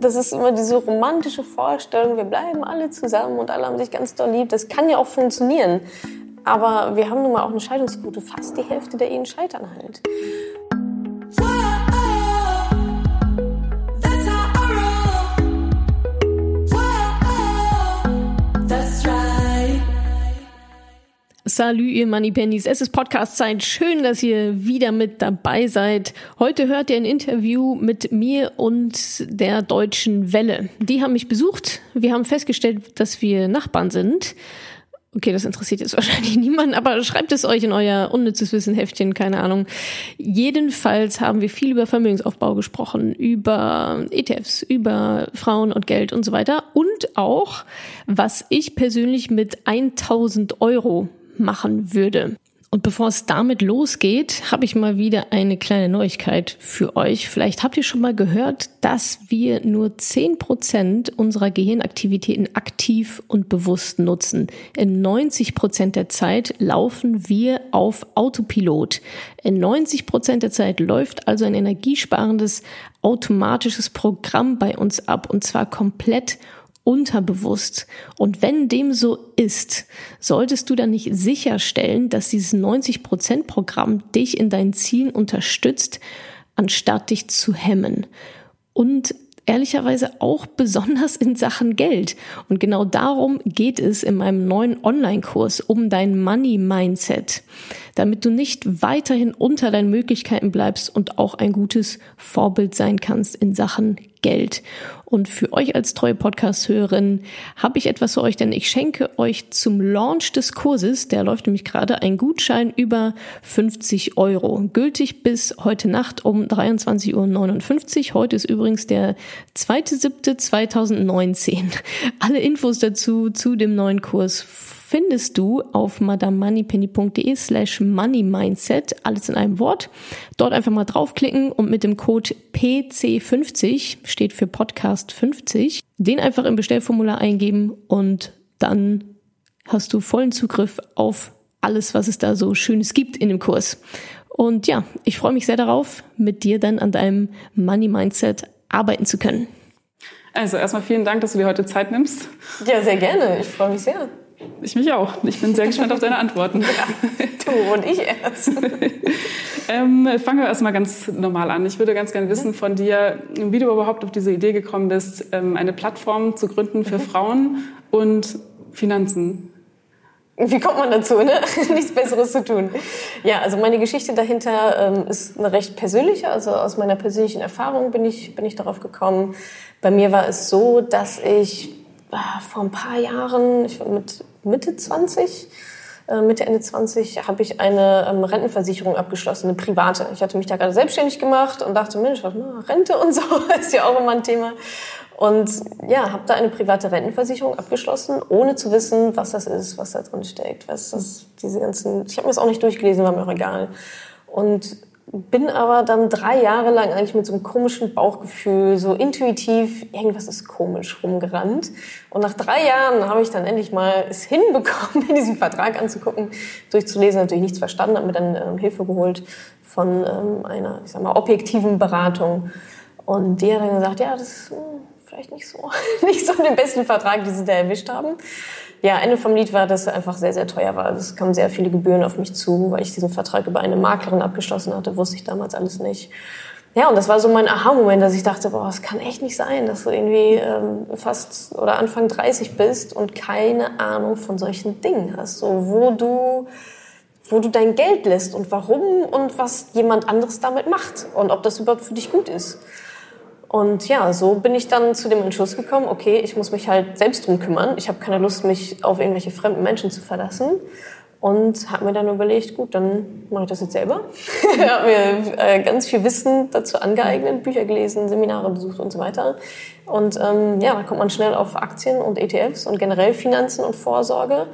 das ist immer diese romantische Vorstellung, wir bleiben alle zusammen und alle haben sich ganz doll lieb. Das kann ja auch funktionieren. Aber wir haben nun mal auch eine Scheidungsquote. Fast die Hälfte der Ehen scheitern halt. Salü, ihr Moneypennies. Es ist Podcast-Zeit. Schön, dass ihr wieder mit dabei seid. Heute hört ihr ein Interview mit mir und der Deutschen Welle. Die haben mich besucht. Wir haben festgestellt, dass wir Nachbarn sind. Okay, das interessiert jetzt wahrscheinlich niemanden, aber schreibt es euch in euer unnützes Wissen-Heftchen, keine Ahnung. Jedenfalls haben wir viel über Vermögensaufbau gesprochen, über ETFs, über Frauen und Geld und so weiter und auch, was ich persönlich mit 1000 Euro machen würde. Und bevor es damit losgeht, habe ich mal wieder eine kleine Neuigkeit für euch. Vielleicht habt ihr schon mal gehört, dass wir nur zehn Prozent unserer Gehirnaktivitäten aktiv und bewusst nutzen. In 90 Prozent der Zeit laufen wir auf Autopilot. In 90 Prozent der Zeit läuft also ein energiesparendes automatisches Programm bei uns ab und zwar komplett unterbewusst. Und wenn dem so ist, solltest du dann nicht sicherstellen, dass dieses 90%-Programm dich in deinen Zielen unterstützt, anstatt dich zu hemmen. Und ehrlicherweise auch besonders in Sachen Geld. Und genau darum geht es in meinem neuen Online-Kurs um dein Money-Mindset, damit du nicht weiterhin unter deinen Möglichkeiten bleibst und auch ein gutes Vorbild sein kannst in Sachen Geld. Und für euch als treue Podcast-Hörerin habe ich etwas für euch, denn ich schenke euch zum Launch des Kurses, der läuft nämlich gerade, ein Gutschein über 50 Euro. Gültig bis heute Nacht um 23.59 Uhr. Heute ist übrigens der 2.7.2019. Alle Infos dazu zu dem neuen Kurs findest du auf madamoneypenny.de slash moneymindset, alles in einem Wort. Dort einfach mal draufklicken und mit dem Code PC50, steht für Podcast 50, den einfach im Bestellformular eingeben und dann hast du vollen Zugriff auf alles, was es da so Schönes gibt in dem Kurs. Und ja, ich freue mich sehr darauf, mit dir dann an deinem Money Mindset arbeiten zu können. Also erstmal vielen Dank, dass du dir heute Zeit nimmst. Ja, sehr gerne. Ich freue mich sehr. Ich mich auch. Ich bin sehr gespannt auf deine Antworten. Ja, du und ich erst. ähm, fangen wir erstmal ganz normal an. Ich würde ganz gerne wissen von dir, wie du überhaupt auf diese Idee gekommen bist, ähm, eine Plattform zu gründen für mhm. Frauen und Finanzen. Wie kommt man dazu, ne? Nichts Besseres zu tun. Ja, also meine Geschichte dahinter ähm, ist eine recht persönliche. Also aus meiner persönlichen Erfahrung bin ich, bin ich darauf gekommen. Bei mir war es so, dass ich vor ein paar Jahren, ich war mit Mitte 20, äh, Mitte, Ende 20, habe ich eine ähm, Rentenversicherung abgeschlossen, eine private. Ich hatte mich da gerade selbstständig gemacht und dachte, Mensch, was, na, Rente und so ist ja auch immer ein Thema. Und ja, habe da eine private Rentenversicherung abgeschlossen, ohne zu wissen, was das ist, was da drin steckt. Was das, diese ganzen, ich habe mir das auch nicht durchgelesen, war mir auch egal. Und bin aber dann drei Jahre lang eigentlich mit so einem komischen Bauchgefühl, so intuitiv, irgendwas ist komisch rumgerannt. Und nach drei Jahren habe ich dann endlich mal es hinbekommen, mir diesen Vertrag anzugucken, durchzulesen, natürlich nichts verstanden, habe mir dann ähm, Hilfe geholt von ähm, einer, ich sag mal, objektiven Beratung. Und die hat dann gesagt, ja, das ist hm, vielleicht nicht so, nicht so den besten Vertrag, den sie da erwischt haben ja, Ende vom Lied war, dass er einfach sehr, sehr teuer war. Es kamen sehr viele Gebühren auf mich zu, weil ich diesen Vertrag über eine Maklerin abgeschlossen hatte, wusste ich damals alles nicht. Ja, und das war so mein Aha-Moment, dass ich dachte, boah, es kann echt nicht sein, dass du irgendwie ähm, fast oder Anfang 30 bist und keine Ahnung von solchen Dingen hast. So, wo du, wo du dein Geld lässt und warum und was jemand anderes damit macht und ob das überhaupt für dich gut ist. Und ja, so bin ich dann zu dem Entschluss gekommen, okay, ich muss mich halt selbst drum kümmern. Ich habe keine Lust, mich auf irgendwelche fremden Menschen zu verlassen. Und habe mir dann überlegt, gut, dann mache ich das jetzt selber. habe mir äh, ganz viel Wissen dazu angeeignet, Bücher gelesen, Seminare besucht und so weiter. Und ähm, ja, da kommt man schnell auf Aktien und ETFs und generell Finanzen und Vorsorge.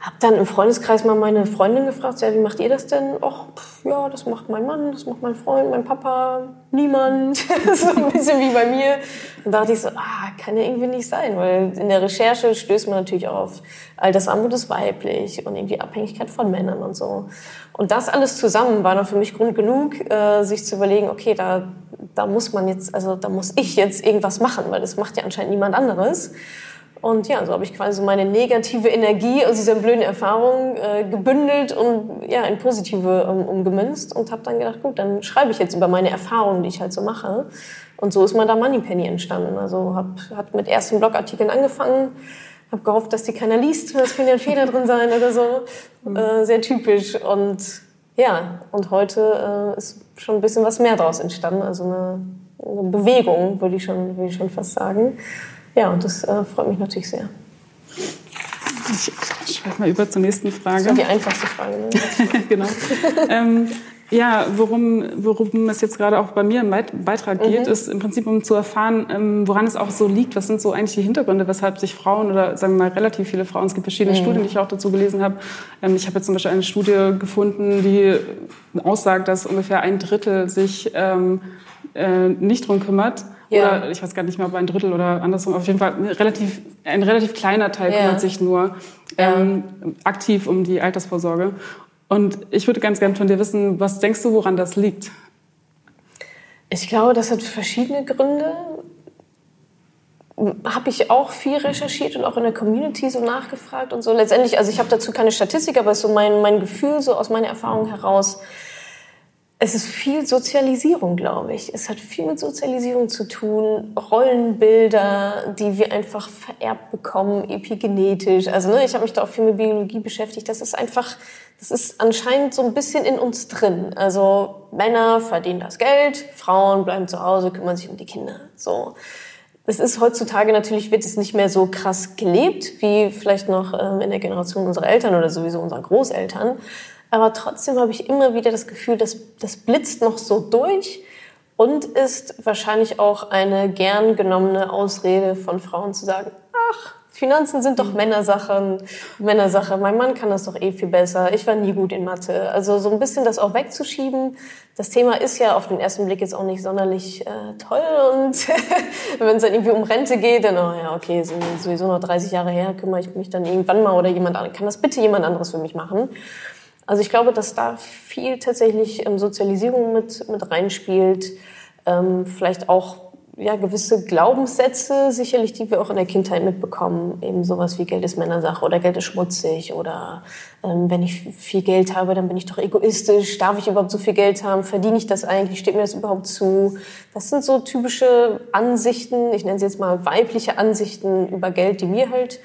Hab dann im Freundeskreis mal meine Freundin gefragt, ja, wie macht ihr das denn? Och, pff, ja, das macht mein Mann, das macht mein Freund, mein Papa, niemand. so ein bisschen wie bei mir. Und da dachte ich so, ah, kann ja irgendwie nicht sein, weil in der Recherche stößt man natürlich auch auf Altersarmut ist weiblich und irgendwie Abhängigkeit von Männern und so. Und das alles zusammen war dann für mich Grund genug, äh, sich zu überlegen, okay, da, da muss man jetzt, also da muss ich jetzt irgendwas machen, weil das macht ja anscheinend niemand anderes. Und ja, so habe ich quasi meine negative Energie aus dieser blöden Erfahrung äh, gebündelt und ja, in positive ähm, umgemünzt und habe dann gedacht, gut, dann schreibe ich jetzt über meine Erfahrungen, die ich halt so mache. Und so ist mal da Moneypenny entstanden. Also habe hab mit ersten Blogartikeln angefangen, habe gehofft, dass die keiner liest, es können ja Fehler drin sein oder so. Mhm. Äh, sehr typisch. Und ja, und heute äh, ist schon ein bisschen was mehr daraus entstanden. Also eine, eine Bewegung, würde ich, schon, würde ich schon fast sagen. Ja, und das äh, freut mich natürlich sehr. Ich schreibe mal über zur nächsten Frage. Das ist die einfachste Frage. Ne? genau. ähm, ja, worum, worum es jetzt gerade auch bei mir im Beitrag geht, mhm. ist im Prinzip, um zu erfahren, ähm, woran es auch so liegt. Was sind so eigentlich die Hintergründe, weshalb sich Frauen oder sagen wir mal relativ viele Frauen, es gibt verschiedene mhm. Studien, die ich auch dazu gelesen habe. Ähm, ich habe jetzt zum Beispiel eine Studie gefunden, die aussagt, dass ungefähr ein Drittel sich ähm, äh, nicht drum kümmert. Ja. Oder ich weiß gar nicht mehr, ob ein Drittel oder andersrum. Auf jeden Fall relativ, ein relativ kleiner Teil ja. kümmert sich nur ähm, aktiv um die Altersvorsorge. Und ich würde ganz gerne von dir wissen, was denkst du, woran das liegt? Ich glaube, das hat verschiedene Gründe. Habe ich auch viel recherchiert und auch in der Community so nachgefragt und so. Letztendlich, also ich habe dazu keine Statistik, aber es ist so mein, mein Gefühl so aus meiner Erfahrung heraus es ist viel Sozialisierung, glaube ich. Es hat viel mit Sozialisierung zu tun, Rollenbilder, die wir einfach vererbt bekommen, epigenetisch. Also ne, ich habe mich da auch viel mit Biologie beschäftigt. Das ist einfach, das ist anscheinend so ein bisschen in uns drin. Also Männer verdienen das Geld, Frauen bleiben zu Hause, kümmern sich um die Kinder. So. Es ist heutzutage natürlich wird es nicht mehr so krass gelebt wie vielleicht noch ähm, in der Generation unserer Eltern oder sowieso unserer Großeltern. Aber trotzdem habe ich immer wieder das Gefühl, dass das blitzt noch so durch und ist wahrscheinlich auch eine gern genommene Ausrede von Frauen zu sagen, ach, Finanzen sind doch mhm. Männersachen, Männersache. Mein Mann kann das doch eh viel besser. Ich war nie gut in Mathe. Also so ein bisschen das auch wegzuschieben. Das Thema ist ja auf den ersten Blick jetzt auch nicht sonderlich äh, toll. Und wenn es dann irgendwie um Rente geht, dann, oh ja, okay, sind sowieso noch 30 Jahre her, kümmere ich mich dann irgendwann mal oder jemand. Kann das bitte jemand anderes für mich machen? Also ich glaube, dass da viel tatsächlich ähm, Sozialisierung mit, mit reinspielt. Ähm, vielleicht auch ja, gewisse Glaubenssätze, sicherlich, die wir auch in der Kindheit mitbekommen. Eben sowas wie Geld ist Männersache oder Geld ist schmutzig oder ähm, wenn ich viel Geld habe, dann bin ich doch egoistisch. Darf ich überhaupt so viel Geld haben? Verdiene ich das eigentlich? Steht mir das überhaupt zu? Das sind so typische Ansichten, ich nenne sie jetzt mal weibliche Ansichten über Geld, die mir halt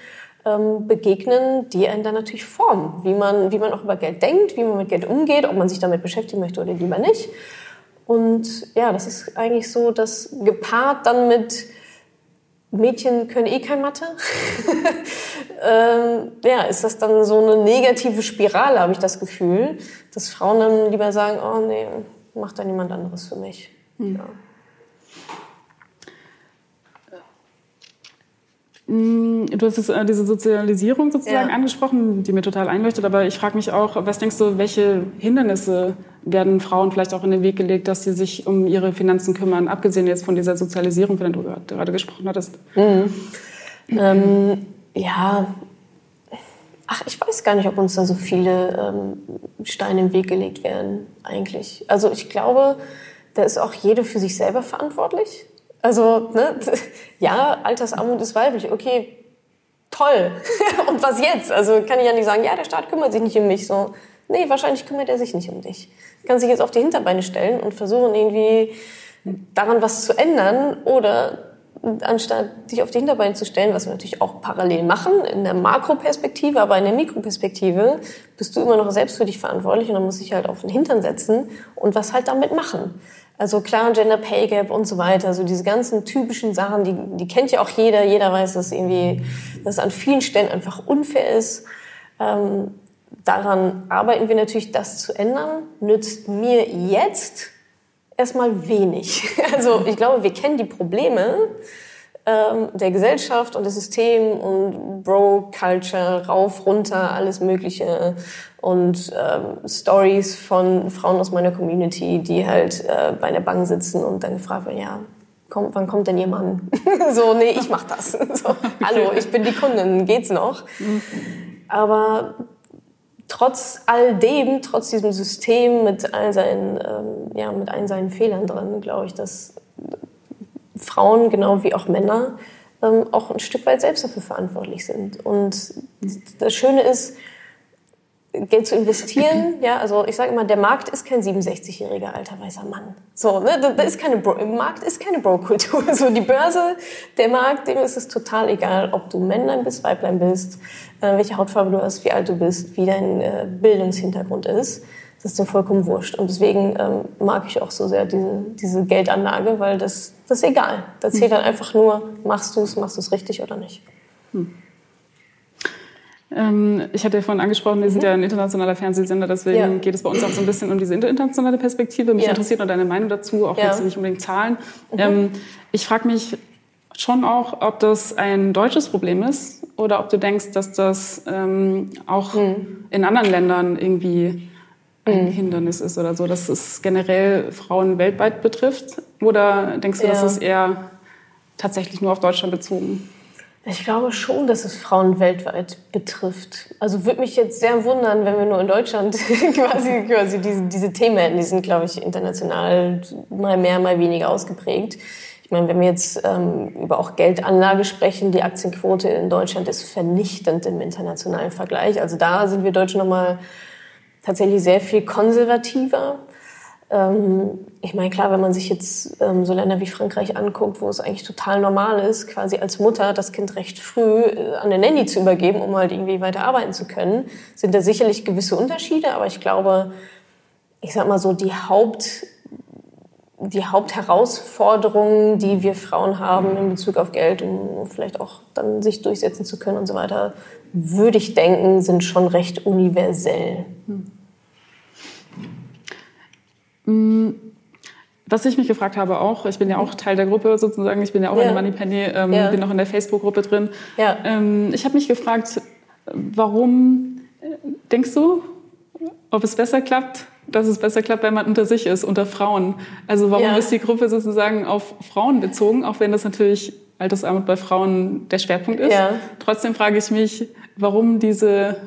ähm, begegnen, die einen dann natürlich formen, wie man, wie man auch über Geld denkt, wie man mit Geld umgeht, ob man sich damit beschäftigen möchte oder lieber nicht. Und ja, das ist eigentlich so, dass gepaart dann mit Mädchen können eh kein Mathe, ähm, ja, ist das dann so eine negative Spirale, habe ich das Gefühl, dass Frauen dann lieber sagen, oh nee, macht dann jemand anderes für mich. Mhm. Ja. Du hast äh, diese Sozialisierung sozusagen ja. angesprochen, die mir total einleuchtet, aber ich frage mich auch, was denkst du, welche Hindernisse werden Frauen vielleicht auch in den Weg gelegt, dass sie sich um ihre Finanzen kümmern, abgesehen jetzt von dieser Sozialisierung, von der du gerade gesprochen hattest? Mhm. Ähm, ja, ach, ich weiß gar nicht, ob uns da so viele ähm, Steine im Weg gelegt werden, eigentlich. Also ich glaube, da ist auch jede für sich selber verantwortlich. Also, ne, ja, Altersarmut ist weiblich, okay, toll. Und was jetzt? Also kann ich ja nicht sagen, ja, der Staat kümmert sich nicht um mich. So, nee, wahrscheinlich kümmert er sich nicht um dich. Kann sich jetzt auf die Hinterbeine stellen und versuchen irgendwie daran was zu ändern oder anstatt dich auf die Hinterbeine zu stellen, was wir natürlich auch parallel machen, in der Makroperspektive, aber in der Mikroperspektive bist du immer noch selbst für dich verantwortlich und dann muss ich halt auf den Hintern setzen und was halt damit machen. Also klar, Gender Pay Gap und so weiter, so diese ganzen typischen Sachen, die, die kennt ja auch jeder. Jeder weiß, dass irgendwie, dass an vielen Stellen einfach unfair ist. Ähm, daran arbeiten wir natürlich, das zu ändern. Nützt mir jetzt erstmal wenig. Also ich glaube, wir kennen die Probleme ähm, der Gesellschaft und des Systems und Bro-Culture, rauf, runter, alles Mögliche und ähm, Stories von Frauen aus meiner Community, die halt äh, bei einer Bank sitzen und dann gefragt werden, ja, komm, wann kommt denn Ihr Mann? so, nee, ich mach das. So, hallo, ich bin die Kundin, geht's noch? Aber trotz all dem, trotz diesem System mit all seinen, ähm, ja, mit all seinen Fehlern drin, glaube ich, dass Frauen genau wie auch Männer ähm, auch ein Stück weit selbst dafür verantwortlich sind. Und das Schöne ist, Geld zu investieren, ja, also ich sage immer, der Markt ist kein 67-jähriger alter weißer Mann. So, ne, da, ist keine Bro im Markt ist keine Bro-Kultur. So die Börse, der Markt, dem ist es total egal, ob du Männlein bist, Weiblein bist, äh, welche Hautfarbe du hast, wie alt du bist, wie dein äh, Bildungshintergrund ist. Das ist dir vollkommen wurscht. Und deswegen ähm, mag ich auch so sehr diese, diese Geldanlage, weil das, das ist egal. Da zählt dann einfach nur, machst du es, machst du es richtig oder nicht. Hm. Ähm, ich hatte ja vorhin angesprochen, wir sind ja ein internationaler Fernsehsender, deswegen ja. geht es bei uns auch so ein bisschen um diese internationale Perspektive. Mich ja. interessiert nur deine Meinung dazu, auch ja. jetzt nicht unbedingt Zahlen. Mhm. Ähm, ich frage mich schon auch, ob das ein deutsches Problem ist oder ob du denkst, dass das ähm, auch mhm. in anderen Ländern irgendwie ein mhm. Hindernis ist oder so, dass es generell Frauen weltweit betrifft? Oder denkst du, dass es eher tatsächlich nur auf Deutschland bezogen ich glaube schon, dass es Frauen weltweit betrifft. Also würde mich jetzt sehr wundern, wenn wir nur in Deutschland quasi, quasi diese, diese Themen hätten. Die sind, glaube ich, international mal mehr, mal weniger ausgeprägt. Ich meine, wenn wir jetzt ähm, über auch Geldanlage sprechen, die Aktienquote in Deutschland ist vernichtend im internationalen Vergleich. Also da sind wir Deutschen nochmal tatsächlich sehr viel konservativer. Ähm, ich meine, klar, wenn man sich jetzt ähm, so Länder wie Frankreich anguckt, wo es eigentlich total normal ist, quasi als Mutter das Kind recht früh äh, an den Nanny zu übergeben, um halt irgendwie weiter arbeiten zu können, sind da sicherlich gewisse Unterschiede. Aber ich glaube, ich sag mal so, die Haupt, die Hauptherausforderungen, die wir Frauen haben in Bezug auf Geld, um vielleicht auch dann sich durchsetzen zu können und so weiter, würde ich denken, sind schon recht universell. Hm. Mm, was ich mich gefragt habe auch, ich bin ja auch Teil der Gruppe sozusagen, ich bin ja auch ja. in der Moneypenny, ähm, ja. bin auch in der Facebook-Gruppe drin. Ja. Ähm, ich habe mich gefragt, warum äh, denkst du, ob es besser klappt, dass es besser klappt, wenn man unter sich ist, unter Frauen? Also warum ja. ist die Gruppe sozusagen auf Frauen bezogen, auch wenn das natürlich Altersarmut bei Frauen der Schwerpunkt ist? Ja. Trotzdem frage ich mich, warum diese,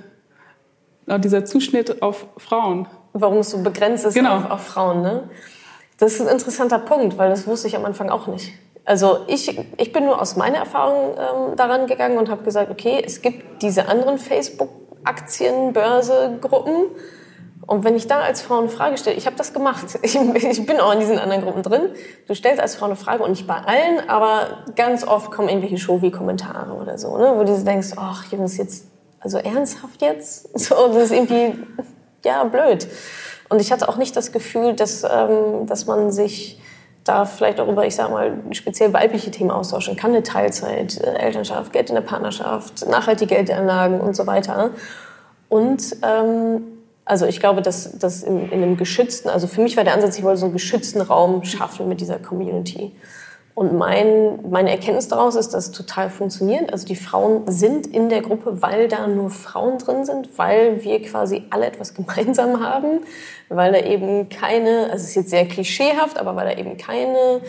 dieser Zuschnitt auf Frauen? Warum es so begrenzt ist genau. auf, auf Frauen. Ne? Das ist ein interessanter Punkt, weil das wusste ich am Anfang auch nicht. Also ich, ich bin nur aus meiner Erfahrung ähm, daran gegangen und habe gesagt, okay, es gibt diese anderen Facebook-Aktien, Börse, Gruppen. Und wenn ich da als Frau eine Frage stelle, ich habe das gemacht, ich, ich, bin auch in diesen anderen Gruppen drin, du stellst als Frau eine Frage und nicht bei allen, aber ganz oft kommen irgendwelche Show-wie-Kommentare oder so, ne, wo du denkst, ach Jungs, jetzt, also ernsthaft jetzt? So, das ist irgendwie ja, blöd. Und ich hatte auch nicht das Gefühl, dass, ähm, dass man sich da vielleicht auch über, ich sag mal, speziell weibliche Themen austauschen kann. Eine Teilzeit, äh, Elternschaft, Geld in der Partnerschaft, nachhaltige Geldanlagen und so weiter. Und ähm, also ich glaube, dass, dass in, in einem geschützten, also für mich war der Ansatz, ich wollte so einen geschützten Raum schaffen mit dieser Community. Und mein, meine Erkenntnis daraus ist, dass es total funktioniert. Also die Frauen sind in der Gruppe, weil da nur Frauen drin sind, weil wir quasi alle etwas gemeinsam haben, weil da eben keine, also es ist jetzt sehr klischeehaft, aber weil da eben keine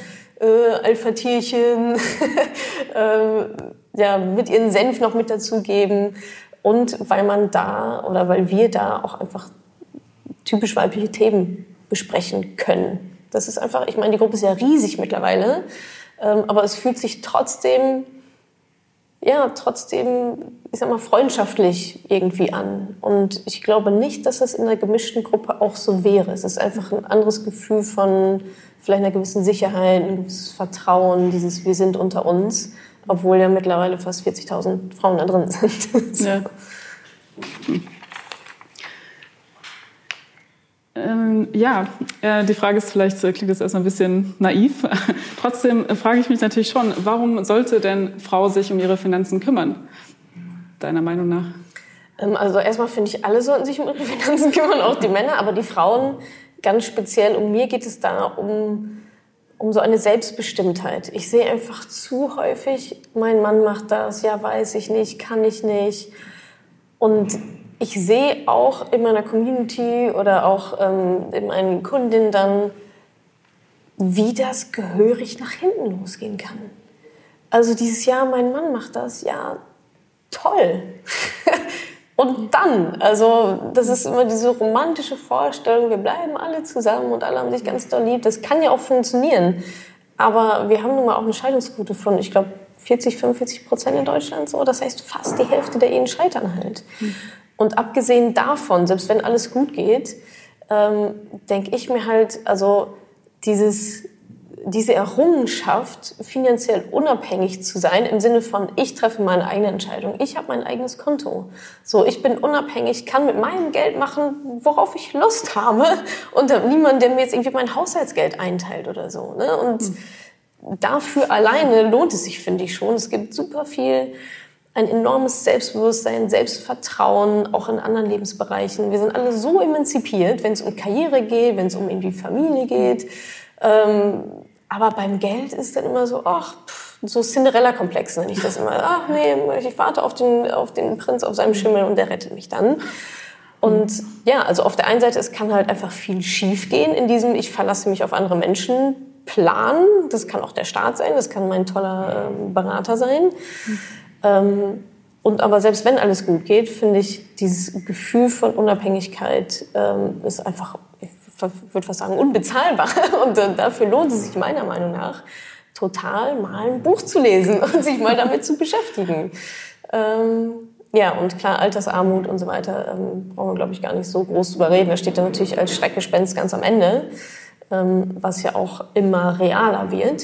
äh, Alpha-Tierchen äh, ja, mit ihren Senf noch mit dazugeben und weil man da oder weil wir da auch einfach typisch weibliche Themen besprechen können. Das ist einfach, ich meine, die Gruppe ist ja riesig mittlerweile. Ähm, aber es fühlt sich trotzdem, ja, trotzdem, ich sag mal, freundschaftlich irgendwie an. Und ich glaube nicht, dass das in einer gemischten Gruppe auch so wäre. Es ist einfach ein anderes Gefühl von vielleicht einer gewissen Sicherheit, ein gewisses Vertrauen, dieses Wir sind unter uns, obwohl ja mittlerweile fast 40.000 Frauen da drin sind. ja. Ähm, ja, äh, die Frage ist vielleicht, äh, klingt das erstmal ein bisschen naiv. Trotzdem äh, frage ich mich natürlich schon, warum sollte denn Frau sich um ihre Finanzen kümmern? Deiner Meinung nach? Ähm, also erstmal finde ich, alle sollten sich um ihre Finanzen kümmern, auch die Männer, aber die Frauen ganz speziell. Um mir geht es da um, um so eine Selbstbestimmtheit. Ich sehe einfach zu häufig, mein Mann macht das, ja weiß ich nicht, kann ich nicht. Und ich sehe auch in meiner Community oder auch ähm, in meinen Kundinnen dann wie das gehörig nach hinten losgehen kann. Also dieses Jahr, mein Mann macht das, ja, toll. und dann, also das ist immer diese romantische Vorstellung, wir bleiben alle zusammen und alle haben sich ganz doll lieb. Das kann ja auch funktionieren. Aber wir haben nun mal auch eine Scheidungsquote von, ich glaube, 40, 45 Prozent in Deutschland so. Das heißt, fast die Hälfte der Ehen scheitern halt. Und abgesehen davon, selbst wenn alles gut geht, ähm, denke ich mir halt, also dieses, diese Errungenschaft, finanziell unabhängig zu sein, im Sinne von, ich treffe meine eigene Entscheidung, ich habe mein eigenes Konto. So, ich bin unabhängig, kann mit meinem Geld machen, worauf ich Lust habe und habe niemanden, der mir jetzt irgendwie mein Haushaltsgeld einteilt oder so. Ne? Und mhm dafür alleine lohnt es sich, finde ich schon. Es gibt super viel, ein enormes Selbstbewusstsein, Selbstvertrauen, auch in anderen Lebensbereichen. Wir sind alle so emanzipiert, wenn es um Karriere geht, wenn es um irgendwie Familie geht. Ähm, aber beim Geld ist dann immer so, ach, so Cinderella-Komplex nenne ich das immer. Ach nee, ich warte auf den, auf den Prinz auf seinem Schimmel und der rettet mich dann. Und ja, also auf der einen Seite, es kann halt einfach viel schiefgehen in diesem, ich verlasse mich auf andere Menschen Plan. Das kann auch der Staat sein, das kann mein toller ähm, Berater sein. Ähm, und aber selbst wenn alles gut geht, finde ich, dieses Gefühl von Unabhängigkeit ähm, ist einfach, ich würde fast sagen, unbezahlbar. Und äh, dafür lohnt es sich meiner Meinung nach total mal ein Buch zu lesen und sich mal damit zu beschäftigen. Ähm, ja, und klar, Altersarmut und so weiter ähm, brauchen wir, glaube ich, gar nicht so groß drüber reden. Da steht dann natürlich als Schreckgespenst ganz am Ende. Ähm, was ja auch immer realer wird.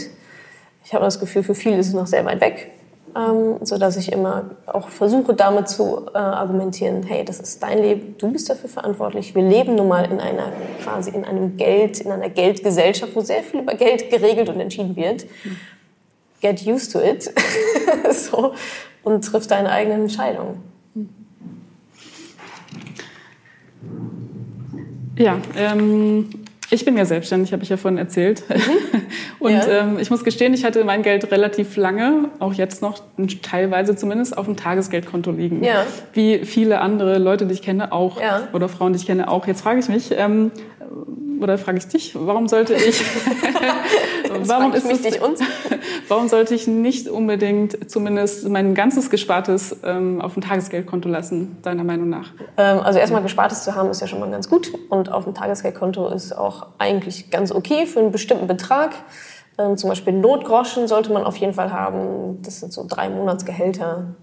Ich habe das Gefühl, für viele ist es noch sehr weit weg, ähm, so dass ich immer auch versuche, damit zu äh, argumentieren: Hey, das ist dein Leben, du bist dafür verantwortlich. Wir leben nun mal in einer quasi in einem Geld, in einer Geldgesellschaft, wo sehr viel über Geld geregelt und entschieden wird. Get used to it, so und triff deine eigenen Entscheidungen. Ja, ähm, ich bin ja selbstständig, habe ich ja vorhin erzählt. Mhm. Und ja. ähm, ich muss gestehen, ich hatte mein Geld relativ lange, auch jetzt noch teilweise zumindest, auf dem Tagesgeldkonto liegen. Ja. Wie viele andere Leute, die ich kenne, auch, ja. oder Frauen, die ich kenne, auch. Jetzt frage ich mich, ähm, oder frage ich dich, warum sollte ich, warum ist es, warum sollte ich nicht unbedingt zumindest mein ganzes Gespartes ähm, auf dem Tagesgeldkonto lassen, deiner Meinung nach? Ähm, also erstmal Gespartes zu haben ist ja schon mal ganz gut und auf dem Tagesgeldkonto ist auch eigentlich ganz okay für einen bestimmten Betrag. Ähm, zum Beispiel Notgroschen sollte man auf jeden Fall haben. Das sind so drei Monatsgehälter,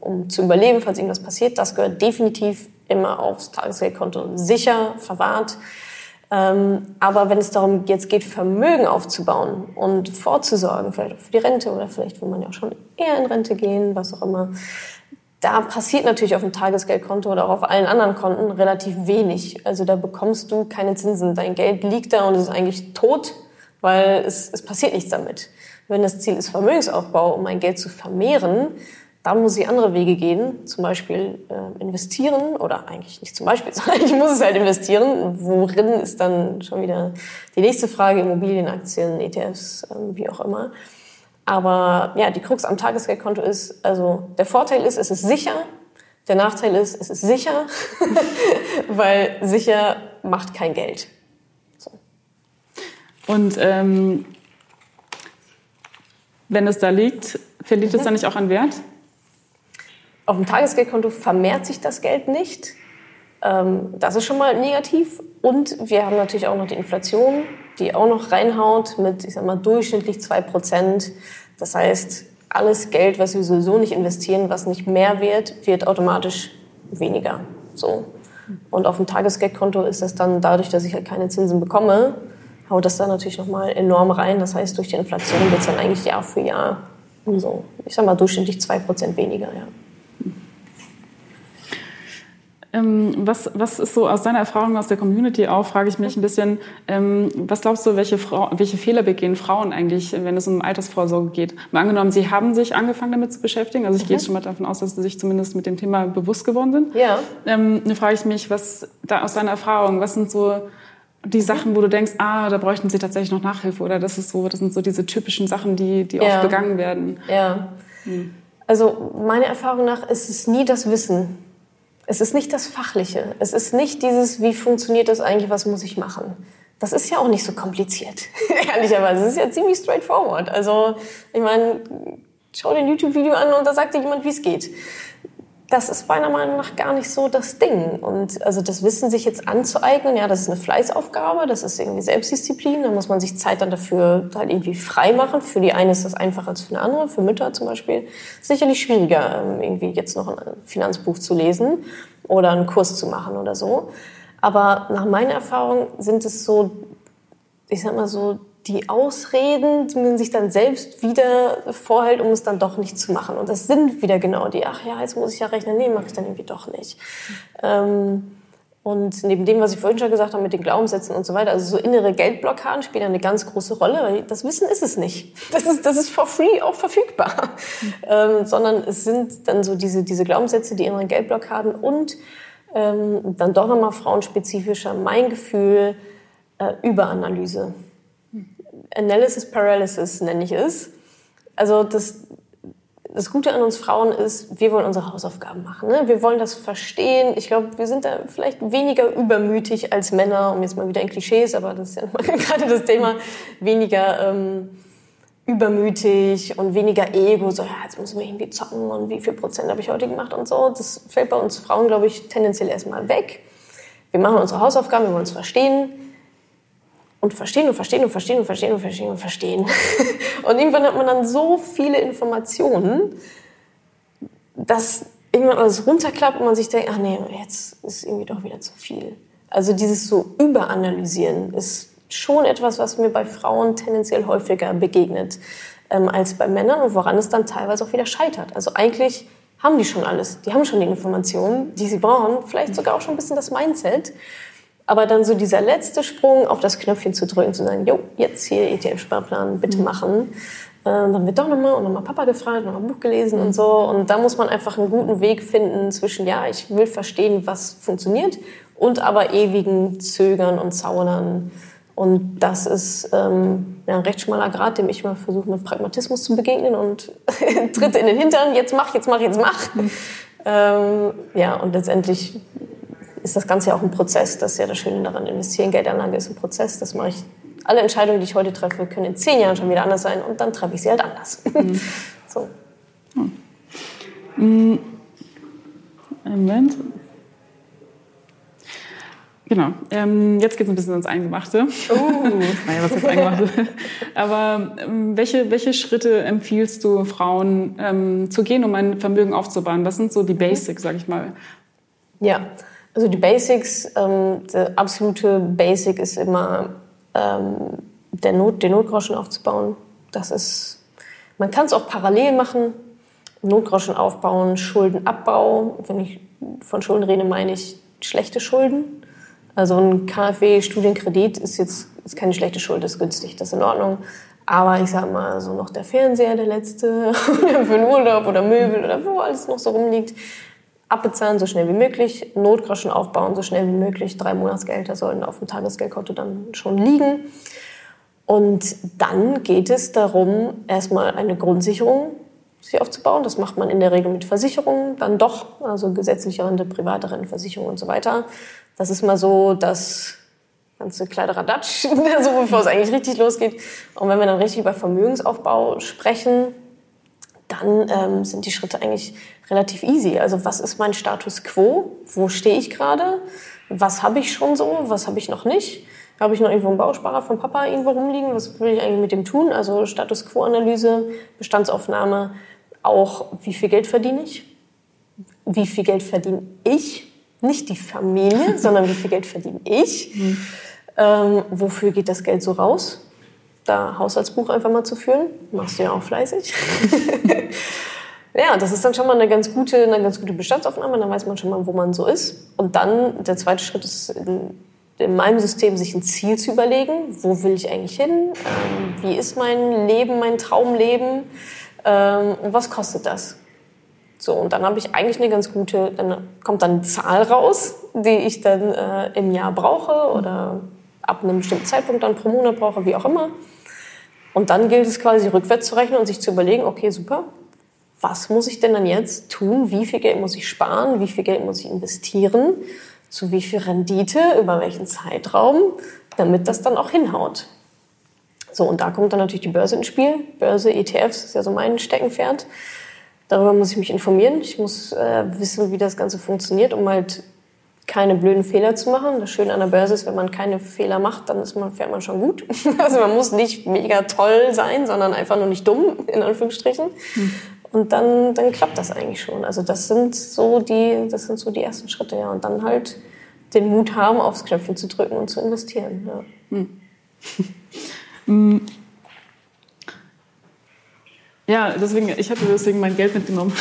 um zu überleben, falls irgendwas passiert. Das gehört definitiv immer aufs Tagesgeldkonto sicher verwahrt. Ähm, aber wenn es darum jetzt geht, Vermögen aufzubauen und vorzusorgen, vielleicht auch für die Rente oder vielleicht will man ja auch schon eher in Rente gehen, was auch immer, da passiert natürlich auf dem Tagesgeldkonto oder auch auf allen anderen Konten relativ wenig. Also da bekommst du keine Zinsen. Dein Geld liegt da und ist eigentlich tot, weil es, es passiert nichts damit. Wenn das Ziel ist Vermögensaufbau, um mein Geld zu vermehren, da muss ich andere Wege gehen, zum Beispiel äh, investieren oder eigentlich nicht zum Beispiel, sondern ich muss es halt investieren. Worin ist dann schon wieder die nächste Frage, Immobilien, Aktien, ETFs, äh, wie auch immer. Aber ja, die Krux am Tagesgeldkonto ist, also der Vorteil ist, es ist sicher. Der Nachteil ist, es ist sicher, weil sicher macht kein Geld. So. Und ähm, wenn es da liegt, verliert es dann nicht auch an Wert? Auf dem Tagesgeldkonto vermehrt sich das Geld nicht. Ähm, das ist schon mal negativ. Und wir haben natürlich auch noch die Inflation, die auch noch reinhaut mit, ich sag mal, durchschnittlich zwei Prozent. Das heißt, alles Geld, was wir sowieso nicht investieren, was nicht mehr wird, wird automatisch weniger. So. Und auf dem Tagesgeldkonto ist das dann dadurch, dass ich halt keine Zinsen bekomme, haut das dann natürlich nochmal enorm rein. Das heißt, durch die Inflation wird es dann eigentlich Jahr für Jahr so, ich sag mal, durchschnittlich zwei Prozent weniger, ja. Ähm, was, was ist so aus deiner Erfahrung aus der Community auch, frage ich mich ein bisschen, ähm, was glaubst du, welche, Frau, welche Fehler begehen Frauen eigentlich, wenn es um Altersvorsorge geht? Mal angenommen, sie haben sich angefangen damit zu beschäftigen, also ich mhm. gehe jetzt schon mal davon aus, dass sie sich zumindest mit dem Thema bewusst geworden sind. Ja. Ähm, dann frage ich mich, was da aus deiner Erfahrung, was sind so die Sachen, wo du denkst, ah, da bräuchten sie tatsächlich noch Nachhilfe oder das ist so, das sind so diese typischen Sachen, die, die ja. oft begangen werden. Ja. Hm. Also meiner Erfahrung nach ist es nie das Wissen es ist nicht das Fachliche. Es ist nicht dieses, wie funktioniert das eigentlich, was muss ich machen. das ist ja auch nicht so kompliziert, ehrlicherweise. Es ist ja ziemlich straightforward. Also, ich meine, schau dir ein YouTube-Video an und da sagt dir jemand, wie es geht. Das ist meiner Meinung nach gar nicht so das Ding. Und also das Wissen sich jetzt anzueignen, ja, das ist eine Fleißaufgabe, das ist irgendwie Selbstdisziplin, da muss man sich Zeit dann dafür halt irgendwie frei machen. Für die eine ist das einfacher als für eine andere, für Mütter zum Beispiel. Sicherlich schwieriger, ähm, irgendwie jetzt noch ein Finanzbuch zu lesen oder einen Kurs zu machen oder so. Aber nach meiner Erfahrung sind es so, ich sag mal so, die Ausreden, die man sich dann selbst wieder vorhält, um es dann doch nicht zu machen. Und das sind wieder genau die, ach ja, jetzt muss ich ja rechnen, nee, mache ich dann irgendwie doch nicht. Ähm, und neben dem, was ich vorhin schon gesagt habe mit den Glaubenssätzen und so weiter, also so innere Geldblockaden spielen eine ganz große Rolle, weil das Wissen ist es nicht. Das ist, das ist for free auch verfügbar. Ähm, sondern es sind dann so diese, diese Glaubenssätze, die inneren Geldblockaden und ähm, dann doch nochmal frauenspezifischer mein Gefühl, äh, Überanalyse. Analysis Paralysis nenne ich es. Also das, das Gute an uns Frauen ist, wir wollen unsere Hausaufgaben machen. Ne? Wir wollen das verstehen. Ich glaube, wir sind da vielleicht weniger übermütig als Männer, um jetzt mal wieder in Klischees, aber das ist ja gerade das Thema, weniger ähm, übermütig und weniger Ego, so ja, jetzt müssen wir irgendwie zocken und wie viel Prozent habe ich heute gemacht und so. Das fällt bei uns Frauen, glaube ich, tendenziell erstmal weg. Wir machen unsere Hausaufgaben, wir wollen es verstehen und verstehen und verstehen und verstehen und verstehen und verstehen und verstehen. und irgendwann hat man dann so viele Informationen, dass irgendwann alles runterklappt und man sich denkt, ach nee, jetzt ist irgendwie doch wieder zu viel. Also dieses so Überanalysieren ist schon etwas, was mir bei Frauen tendenziell häufiger begegnet ähm, als bei Männern und woran es dann teilweise auch wieder scheitert. Also eigentlich haben die schon alles. Die haben schon die Informationen, die sie brauchen, vielleicht sogar auch schon ein bisschen das Mindset. Aber dann so dieser letzte Sprung auf das Knöpfchen zu drücken, zu sagen, jo, jetzt hier ETF-Sparplan, bitte mhm. machen. Äh, dann wird doch nochmal und nochmal Papa gefragt, nochmal ein Buch gelesen und so. Und da muss man einfach einen guten Weg finden zwischen, ja, ich will verstehen, was funktioniert und aber ewigen Zögern und Zaunern und das ist ähm, ja, ein recht schmaler Grad, dem ich mal versuche, mit Pragmatismus zu begegnen und Tritte in den Hintern, jetzt mach, jetzt mach, jetzt mach. Mhm. Ähm, ja, und letztendlich ist das Ganze ja auch ein Prozess. Das ist ja das Schöne daran. Investieren, Geldanlage ist ein Prozess. Das mache ich. Alle Entscheidungen, die ich heute treffe, können in zehn Jahren schon wieder anders sein und dann treffe ich sie halt anders. Mhm. so. Mhm. Moment. Genau. Ähm, jetzt geht es ein bisschen ins Eingemachte. Oh. naja, was ist Eingemachte? Aber ähm, welche, welche Schritte empfiehlst du Frauen ähm, zu gehen, um ein Vermögen aufzubauen? Was sind so die Basics, sag ich mal? Ja, also die Basics, ähm, der absolute Basic ist immer ähm, der Not, den Notgroschen aufzubauen. Das ist, man kann es auch parallel machen. Notgroschen aufbauen, Schuldenabbau. Wenn ich von Schulden rede, meine ich schlechte Schulden also ein KfW-Studienkredit ist jetzt ist keine schlechte Schuld, ist günstig, das ist in Ordnung. Aber ich sag mal, so noch der Fernseher, der letzte, oder für einen Urlaub oder Möbel oder wo alles noch so rumliegt, abbezahlen so schnell wie möglich, Notgroschen aufbauen so schnell wie möglich. Drei Monatsgelder sollen auf dem Tagesgeldkonto dann schon liegen. Und dann geht es darum, erstmal eine Grundsicherung sich aufzubauen. Das macht man in der Regel mit Versicherungen dann doch, also gesetzliche Rente, private Rentenversicherung und so weiter. Das ist mal so das ganze Kleideraddatsch, so bevor es eigentlich richtig losgeht. Und wenn wir dann richtig über Vermögensaufbau sprechen, dann ähm, sind die Schritte eigentlich relativ easy. Also was ist mein Status quo? Wo stehe ich gerade? Was habe ich schon so? Was habe ich noch nicht? Habe ich noch irgendwo einen Bausparer von Papa irgendwo rumliegen? Was will ich eigentlich mit dem tun? Also Status Quo-Analyse, Bestandsaufnahme, auch wie viel Geld verdiene ich? Wie viel Geld verdiene ich? nicht die Familie, sondern wie viel Geld verdiene ich? Mhm. Ähm, wofür geht das Geld so raus? Da Haushaltsbuch einfach mal zu führen, machst du ja auch fleißig. ja, das ist dann schon mal eine ganz gute, eine ganz gute Bestandsaufnahme. Dann weiß man schon mal, wo man so ist. Und dann der zweite Schritt ist in, in meinem System sich ein Ziel zu überlegen. Wo will ich eigentlich hin? Ähm, wie ist mein Leben, mein Traumleben? Ähm, und was kostet das? So, und dann habe ich eigentlich eine ganz gute, dann kommt dann eine Zahl raus, die ich dann äh, im Jahr brauche oder ab einem bestimmten Zeitpunkt dann pro Monat brauche, wie auch immer. Und dann gilt es quasi rückwärts zu rechnen und sich zu überlegen, okay, super, was muss ich denn dann jetzt tun? Wie viel Geld muss ich sparen? Wie viel Geld muss ich investieren? Zu wie viel Rendite? Über welchen Zeitraum? damit das dann auch hinhaut. So, und da kommt dann natürlich die Börse ins Spiel. Börse, ETFs ist ja so mein Steckenpferd. Darüber muss ich mich informieren. Ich muss äh, wissen, wie das Ganze funktioniert, um halt keine blöden Fehler zu machen. Das Schöne an der Börse ist, wenn man keine Fehler macht, dann ist man, fährt man schon gut. Also man muss nicht mega toll sein, sondern einfach nur nicht dumm, in Anführungsstrichen. Hm. Und dann, dann klappt das eigentlich schon. Also das sind so die, das sind so die ersten Schritte, ja. Und dann halt den Mut haben, aufs Knöpfchen zu drücken und zu investieren. Ja. Hm. hm. Ja, deswegen, ich hatte deswegen mein Geld mitgenommen.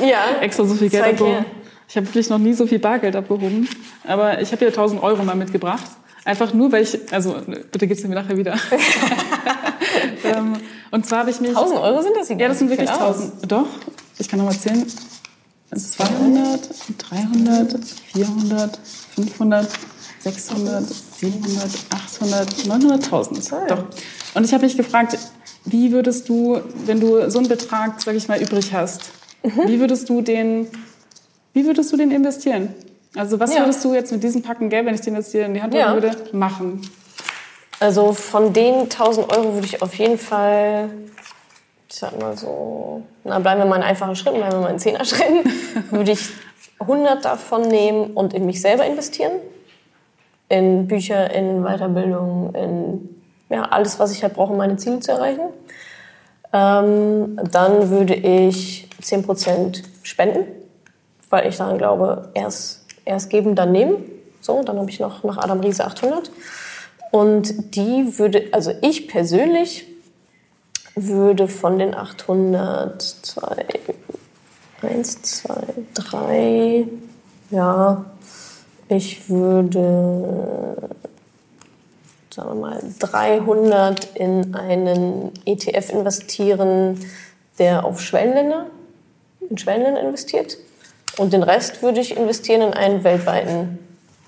Ja. Extra so viel Geld abgehoben. Ich habe wirklich noch nie so viel Bargeld abgehoben. Aber ich habe hier 1000 Euro mal mitgebracht. Einfach nur, weil ich, also bitte gib's mir nachher wieder. ähm, und zwar habe ich mich... 1000 Euro sind das? Ja, das sind wirklich 1000. Doch, ich kann noch mal zählen. 200, 300, 400, 500, 600, 700, 800, 900.000. Doch. Und ich habe mich gefragt, wie würdest du, wenn du so einen Betrag, sag ich mal, übrig hast, mhm. wie würdest du den, wie würdest du den investieren? Also was ja. würdest du jetzt mit diesem Packen Geld, wenn ich den jetzt hier in die Hand ja. würde, machen? Also von den 1000 Euro würde ich auf jeden Fall, ich sag mal so, na bleiben wir mal in einfachen Schritten, bleiben wir mal in Zehner-Schritten, würde ich 100 davon nehmen und in mich selber investieren. In Bücher, in Weiterbildung, in ja, alles, was ich halt brauche, um meine Ziele zu erreichen. Ähm, dann würde ich 10% spenden, weil ich daran glaube, erst, erst geben, dann nehmen. So, dann habe ich noch nach Adam Riese 800. Und die würde, also ich persönlich würde von den 800, 2, 1, 2, 3, ja, ich würde sagen wir mal, 300 in einen ETF investieren, der auf Schwellenländer, in Schwellenländer investiert. Und den Rest würde ich investieren in einen weltweiten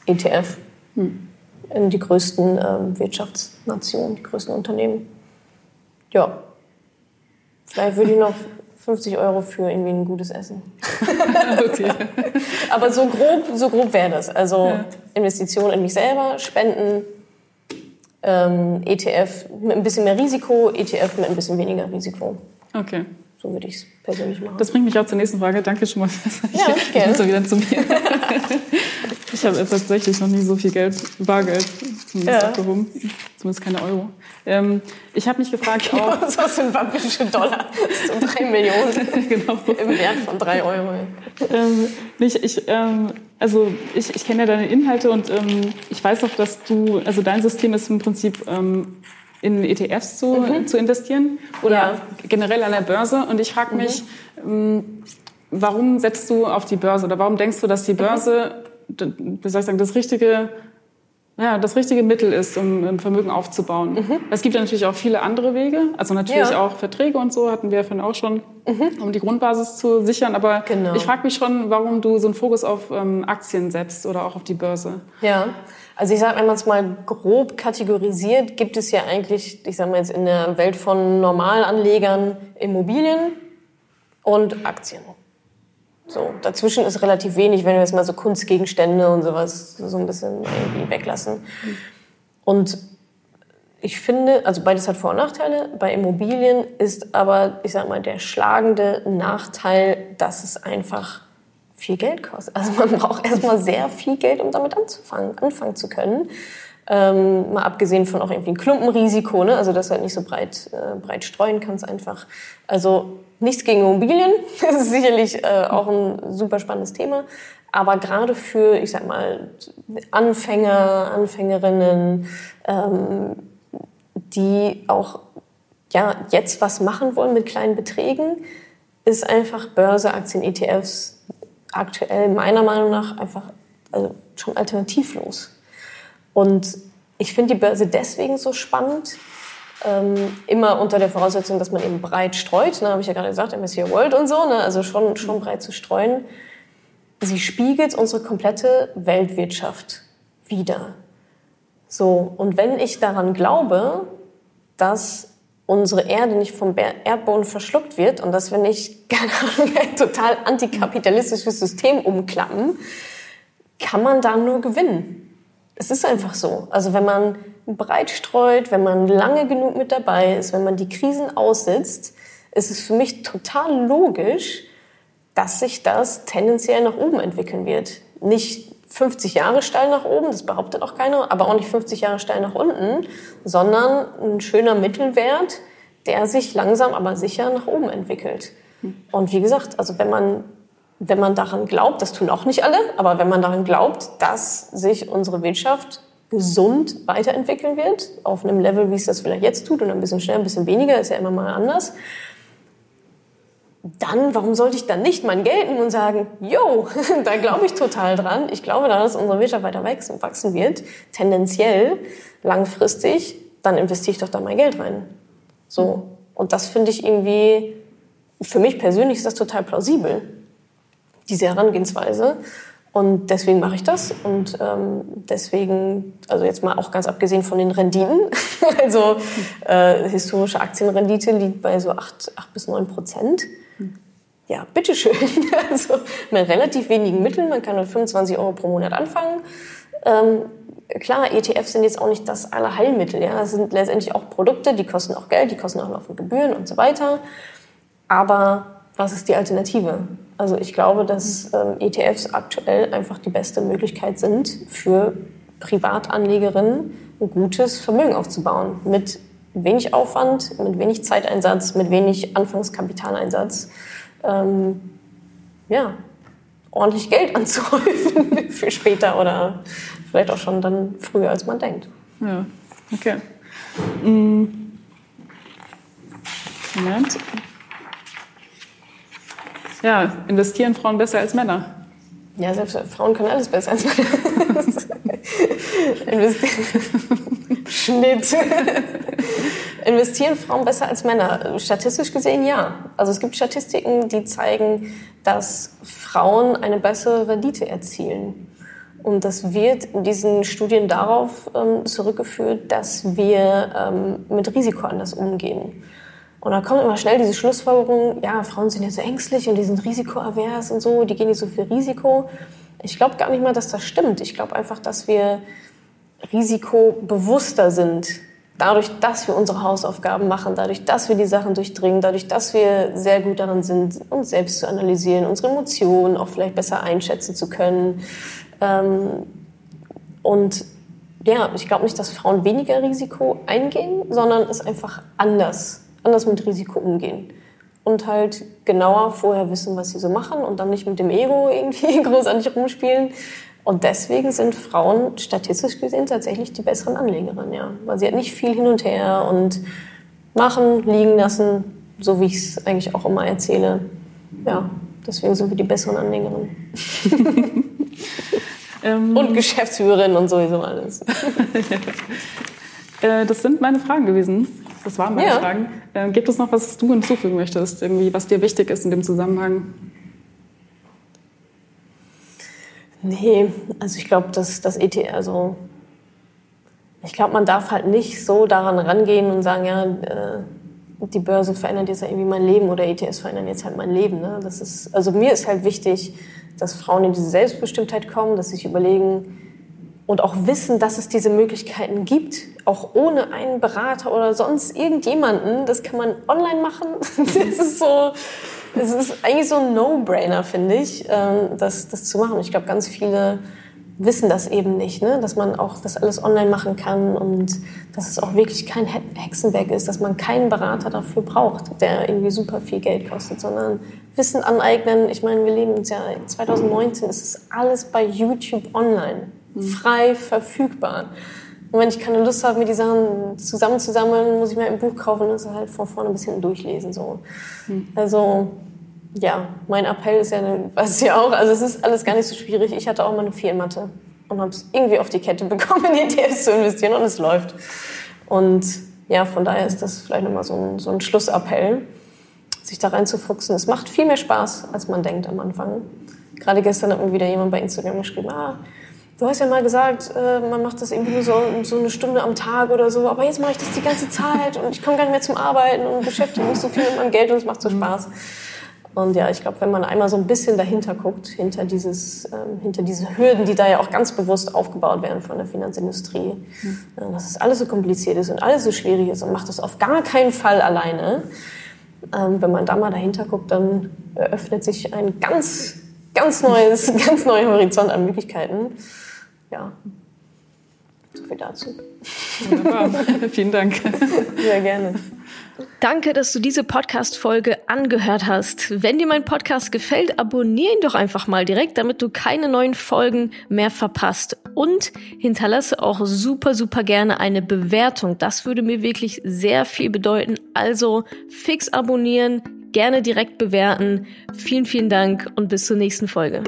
ETF. Hm. In die größten ähm, Wirtschaftsnationen, die größten Unternehmen. Ja. Vielleicht würde ich noch 50 Euro für irgendwie ein gutes Essen. okay. Aber so grob, so grob wäre das. Also ja. Investition in mich selber, Spenden, ähm, ETF mit ein bisschen mehr Risiko, ETF mit ein bisschen weniger Risiko. Okay. So würde ich es persönlich machen. Das bringt mich auch zur nächsten Frage. Danke schon mal. Ja, ich gerne. So wieder zu mir. ich habe tatsächlich noch nie so viel Geld, Bargeld, zumindest ja. abgehoben. Zumindest keine Euro. Ähm, ich habe mich gefragt. Ja, so sympathische Dollar. So drei Millionen. genau. Im Wert von drei Euro. Ähm, ich, ich, ähm, also ich, ich kenne ja deine Inhalte und ähm, ich weiß auch, dass du... Also dein System ist im Prinzip ähm, in ETFs zu, mhm. zu investieren oder ja. generell an der Börse. Und ich frage mich, mhm. warum setzt du auf die Börse oder warum denkst du, dass die mhm. Börse, mhm. wie soll ich sagen, das richtige ja, das richtige Mittel ist, um ein Vermögen aufzubauen. Mhm. Es gibt ja natürlich auch viele andere Wege, also natürlich ja. auch Verträge und so hatten wir ja vorhin auch schon, mhm. um die Grundbasis zu sichern. Aber genau. ich frage mich schon, warum du so einen Fokus auf ähm, Aktien setzt oder auch auf die Börse. Ja, also ich sage, wenn man es mal grob kategorisiert, gibt es ja eigentlich, ich sage mal jetzt in der Welt von Normalanlegern Immobilien und Aktien. So, dazwischen ist relativ wenig, wenn wir jetzt mal so Kunstgegenstände und sowas so ein bisschen irgendwie weglassen. Und ich finde, also beides hat Vor- und Nachteile. Bei Immobilien ist aber, ich sag mal, der schlagende Nachteil, dass es einfach viel Geld kostet. Also man braucht erstmal sehr viel Geld, um damit anzufangen, anfangen zu können. Ähm, mal abgesehen von auch irgendwie ein Klumpenrisiko, ne? also dass du halt nicht so breit, äh, breit streuen kannst einfach. Also nichts gegen Immobilien, das ist sicherlich äh, auch ein super spannendes Thema. Aber gerade für, ich sag mal, Anfänger, Anfängerinnen, ähm, die auch ja, jetzt was machen wollen mit kleinen Beträgen, ist einfach Börse, Aktien, ETFs aktuell meiner Meinung nach einfach also schon alternativlos. Und ich finde die Börse deswegen so spannend, ähm, immer unter der Voraussetzung, dass man eben breit streut. Ne, habe ich ja gerade gesagt, MSCI World und so, ne, also schon, schon breit zu streuen. Sie spiegelt unsere komplette Weltwirtschaft wider. So, und wenn ich daran glaube, dass unsere Erde nicht vom Erdboden verschluckt wird und dass wir nicht, keine Ahnung, ein total antikapitalistisches System umklappen, kann man da nur gewinnen. Es ist einfach so. Also wenn man breit streut, wenn man lange genug mit dabei ist, wenn man die Krisen aussitzt, ist es für mich total logisch, dass sich das tendenziell nach oben entwickeln wird. Nicht 50 Jahre steil nach oben, das behauptet auch keiner, aber auch nicht 50 Jahre steil nach unten, sondern ein schöner Mittelwert, der sich langsam aber sicher nach oben entwickelt. Und wie gesagt, also wenn man, wenn man daran glaubt, das tun auch nicht alle, aber wenn man daran glaubt, dass sich unsere Wirtschaft gesund weiterentwickeln wird, auf einem Level, wie es das vielleicht jetzt tut und ein bisschen schneller, ein bisschen weniger, ist ja immer mal anders, dann, warum sollte ich dann nicht mein Geld nehmen und sagen, yo, da glaube ich total dran. Ich glaube daran, dass unsere Wirtschaft weiter wachsen, wachsen wird, tendenziell, langfristig, dann investiere ich doch da mein Geld rein. So. Und das finde ich irgendwie, für mich persönlich ist das total plausibel, diese Herangehensweise. Und deswegen mache ich das. Und ähm, deswegen, also jetzt mal auch ganz abgesehen von den Renditen, also äh, historische Aktienrendite liegt bei so 8, 8 bis 9 Prozent ja, bitteschön. Also mit relativ wenigen Mitteln, man kann mit 25 Euro pro Monat anfangen. Ähm, klar, ETFs sind jetzt auch nicht das Allerheilmittel. Ja? Das sind letztendlich auch Produkte, die kosten auch Geld, die kosten auch laufend Gebühren und so weiter. Aber was ist die Alternative? Also ich glaube, dass ähm, ETFs aktuell einfach die beste Möglichkeit sind für Privatanlegerinnen ein gutes Vermögen aufzubauen. Mit wenig Aufwand, mit wenig Zeiteinsatz, mit wenig Anfangskapitaleinsatz ähm, ja, ordentlich Geld anzuhäufen für später oder vielleicht auch schon dann früher, als man denkt. Ja, okay. Mhm. Moment. Ja, investieren Frauen besser als Männer? Ja, selbst Frauen können alles besser als Männer. Schnitt. Investieren Frauen besser als Männer? Statistisch gesehen ja. Also es gibt Statistiken, die zeigen, dass Frauen eine bessere Rendite erzielen. Und das wird in diesen Studien darauf ähm, zurückgeführt, dass wir ähm, mit Risiko anders umgehen. Und da kommt immer schnell diese Schlussfolgerung, ja, Frauen sind ja so ängstlich und die sind risikoavers und so, die gehen nicht so viel Risiko. Ich glaube gar nicht mal, dass das stimmt. Ich glaube einfach, dass wir risikobewusster sind dadurch, dass wir unsere Hausaufgaben machen, dadurch, dass wir die Sachen durchdringen, dadurch, dass wir sehr gut daran sind, uns selbst zu analysieren, unsere Emotionen auch vielleicht besser einschätzen zu können. Ähm, und ja, ich glaube nicht, dass Frauen weniger Risiko eingehen, sondern es einfach anders, anders mit Risiko umgehen. Und halt genauer vorher wissen, was sie so machen und dann nicht mit dem Ego irgendwie großartig rumspielen, und deswegen sind Frauen statistisch gesehen tatsächlich die besseren Anlegerinnen, ja. Weil sie halt nicht viel hin und her und machen, liegen lassen, so wie ich es eigentlich auch immer erzähle. Ja, deswegen sind wir die besseren Anlegerinnen. Ähm. und Geschäftsführerin und sowieso alles. Äh, das sind meine Fragen gewesen. Das waren meine ja. Fragen. Ähm, gibt es noch was, was du hinzufügen möchtest, irgendwie, was dir wichtig ist in dem Zusammenhang? Nee, also ich glaube, dass das ETR, also ich glaube, man darf halt nicht so daran rangehen und sagen, ja, äh, die Börse verändert jetzt ja irgendwie mein Leben oder ETS verändern jetzt halt mein Leben. Ne? Das ist, also mir ist halt wichtig, dass Frauen in diese Selbstbestimmtheit kommen, dass sie sich überlegen und auch wissen, dass es diese Möglichkeiten gibt, auch ohne einen Berater oder sonst irgendjemanden. Das kann man online machen. Das ist so, es ist eigentlich so ein No-Brainer, finde ich, ähm, das, das zu machen. Ich glaube, ganz viele wissen das eben nicht, ne? dass man auch das alles online machen kann und dass es auch wirklich kein Hexenwerk ist, dass man keinen Berater dafür braucht, der irgendwie super viel Geld kostet, sondern Wissen aneignen. Ich meine, wir leben uns ja 2019, es ist alles bei YouTube online, mhm. frei verfügbar. Und wenn ich keine Lust habe, mir die Sachen zusammenzusammeln, muss ich mir ein Buch kaufen und das halt von vorne bis hinten durchlesen. So. Mhm. Also ja, mein Appell ist ja, was ja auch, also es ist alles gar nicht so schwierig. Ich hatte auch mal eine Fehlmatte und habe es irgendwie auf die Kette bekommen, in ETFs zu investieren und es läuft. Und ja, von daher ist das vielleicht nochmal so ein, so ein Schlussappell, sich da reinzufuchsen. Es macht viel mehr Spaß, als man denkt am Anfang. Gerade gestern hat mir wieder jemand bei Instagram geschrieben, ah, du hast ja mal gesagt, äh, man macht das irgendwie nur so, so eine Stunde am Tag oder so, aber jetzt mache ich das die ganze Zeit und ich komme gar nicht mehr zum Arbeiten und beschäftige mich so viel mit meinem Geld und es macht so Spaß. Und ja, ich glaube, wenn man einmal so ein bisschen dahinter guckt, hinter, dieses, ähm, hinter diese Hürden, die da ja auch ganz bewusst aufgebaut werden von der Finanzindustrie, mhm. äh, dass es alles so kompliziert ist und alles so schwierig ist und macht das auf gar keinen Fall alleine. Ähm, wenn man da mal dahinter guckt, dann eröffnet sich ein ganz, ganz neues, ganz neuer Horizont an Möglichkeiten. Ja, so viel dazu. Wunderbar. Vielen Dank. Sehr gerne. Danke, dass du diese Podcast-Folge angehört hast. Wenn dir mein Podcast gefällt, abonniere ihn doch einfach mal direkt, damit du keine neuen Folgen mehr verpasst. Und hinterlasse auch super, super gerne eine Bewertung. Das würde mir wirklich sehr viel bedeuten. Also fix abonnieren, gerne direkt bewerten. Vielen, vielen Dank und bis zur nächsten Folge.